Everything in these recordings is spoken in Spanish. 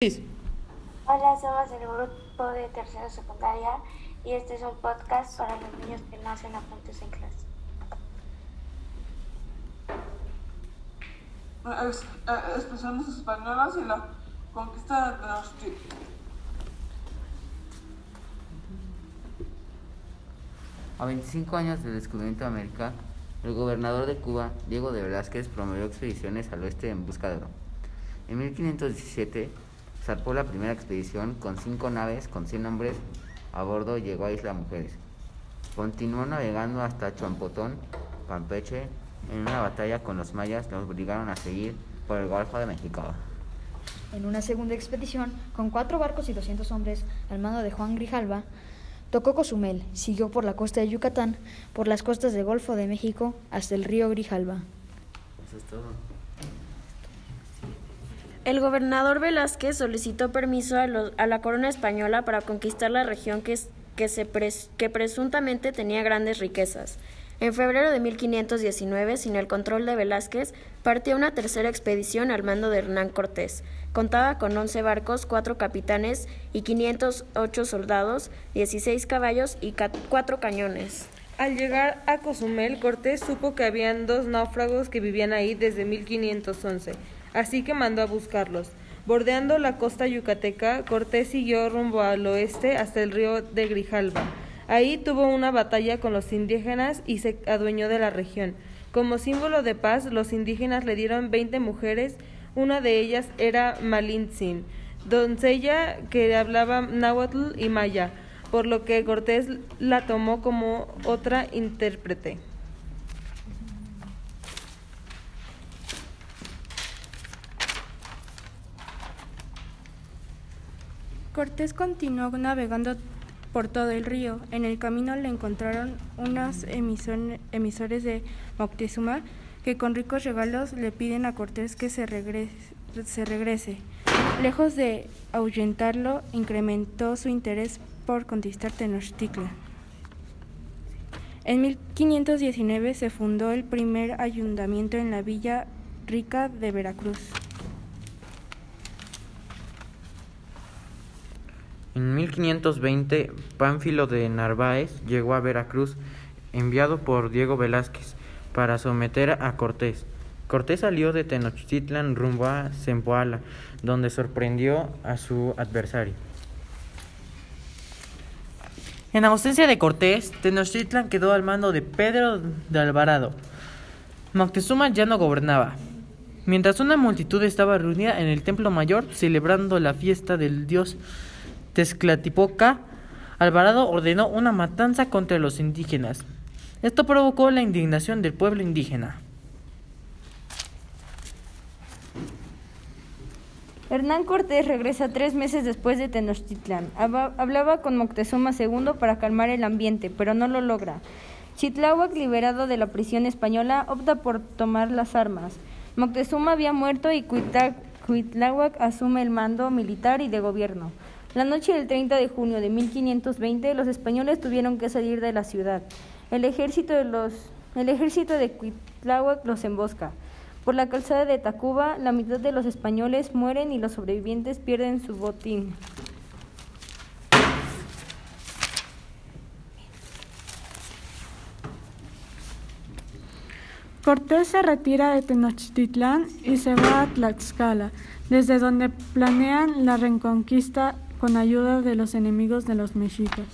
Hola, somos el grupo de tercera secundaria y este es un podcast para los niños que no hacen apuntes en clase. Es- eh, Expresiones españolas y la conquista de Tenochtitlan. A 25 años del descubrimiento de América, el gobernador de Cuba, Diego de Velázquez, promovió expediciones al oeste en busca de oro. En 1517, zarpó la primera expedición con cinco naves con 100 hombres a bordo y llegó a Isla Mujeres. Continuó navegando hasta Champotón, Campeche. En una batalla con los mayas, los obligaron a seguir por el Golfo de México. En una segunda expedición, con cuatro barcos y 200 hombres al mando de Juan Grijalva, tocó Cozumel, siguió por la costa de Yucatán, por las costas del Golfo de México hasta el río Grijalva. Eso es todo. El gobernador Velázquez solicitó permiso a, la corona española para conquistar la región que, que presuntamente tenía grandes riquezas. En febrero de 1519, sin el control de Velázquez, partió una tercera expedición al mando de Hernán Cortés. Contaba con 11 barcos, 4 capitanes y 508 soldados, 16 caballos y 4 cañones. Al llegar a Cozumel, Cortés supo que habían dos náufragos que vivían ahí desde 1511, así que mandó a buscarlos. Bordeando la costa yucateca, Cortés siguió rumbo al oeste hasta el río de Grijalva. Ahí tuvo una batalla con los indígenas y se adueñó de la región. Como símbolo de paz, los indígenas le dieron 20 mujeres, una de ellas era Malintzin, doncella que hablaba náhuatl y maya, por lo que Cortés la tomó como otra intérprete. Cortés continuó navegando por todo el río. En el camino le encontraron unos emisor- emisores de Moctezuma que con ricos regalos le piden a Cortés que se regrese, se regrese. Lejos de ahuyentarlo, incrementó su interés por conquistar Tenochtitlan. En 1519 se fundó el primer ayuntamiento en la Villa Rica de Veracruz. En 1520, Pánfilo de Narváez llegó a Veracruz, enviado por Diego Velázquez, para someter a Cortés. Cortés salió de Tenochtitlan rumbo a Zempoala, donde sorprendió a su adversario. En ausencia de Cortés, Tenochtitlan quedó al mando de Pedro de Alvarado. Moctezuma ya no gobernaba. Mientras una multitud estaba reunida en el templo mayor celebrando la fiesta del dios Tezcatlipoca, Alvarado ordenó una matanza contra los indígenas. Esto provocó la indignación del pueblo indígena. Hernán Cortés regresa tres meses después de Tenochtitlán. Hablaba con Moctezuma II para calmar el ambiente, pero no lo logra. Chitláhuac, liberado de la prisión española, opta por tomar las armas. Moctezuma había muerto y Cuitláhuac asume el mando militar y de gobierno. La noche del 30 de junio de 1520, los españoles tuvieron que salir de la ciudad. El ejército de, los, ejército de los embosca. Por la calzada de Tacuba, la mitad de los españoles mueren y los sobrevivientes pierden su botín. Cortés se retira de Tenochtitlán y se va a Tlaxcala, desde donde planean la reconquista con ayuda de los enemigos de los mexicas.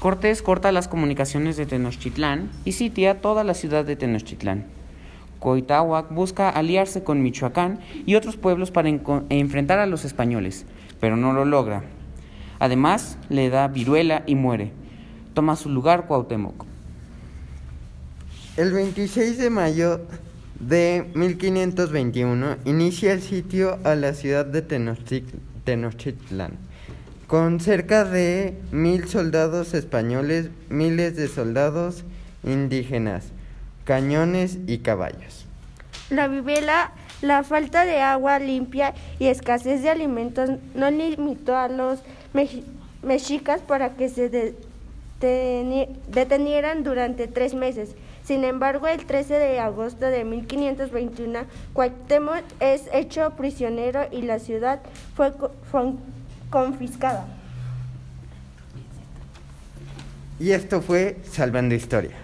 Cortés corta las comunicaciones de Tenochtitlán y sitia toda la ciudad de Tenochtitlán. Coitahuac busca aliarse con Michoacán y otros pueblos para enfrentar a los españoles, pero no lo logra. Además, le da viruela y muere. Toma su lugar Cuauhtémoc. El 26 de mayo de 1521 inicia el sitio a la ciudad de Tenochtitlán, con cerca de mil soldados españoles, miles de soldados indígenas, cañones y caballos. La vivela, la falta de agua limpia y escasez de alimentos no limitó a los mexicas para que se deteni- detenieran durante tres meses. Sin embargo, el 13 de agosto de 1521, Cuauhtémoc es hecho prisionero y la ciudad fue confiscada. Y esto fue Salvando Historia.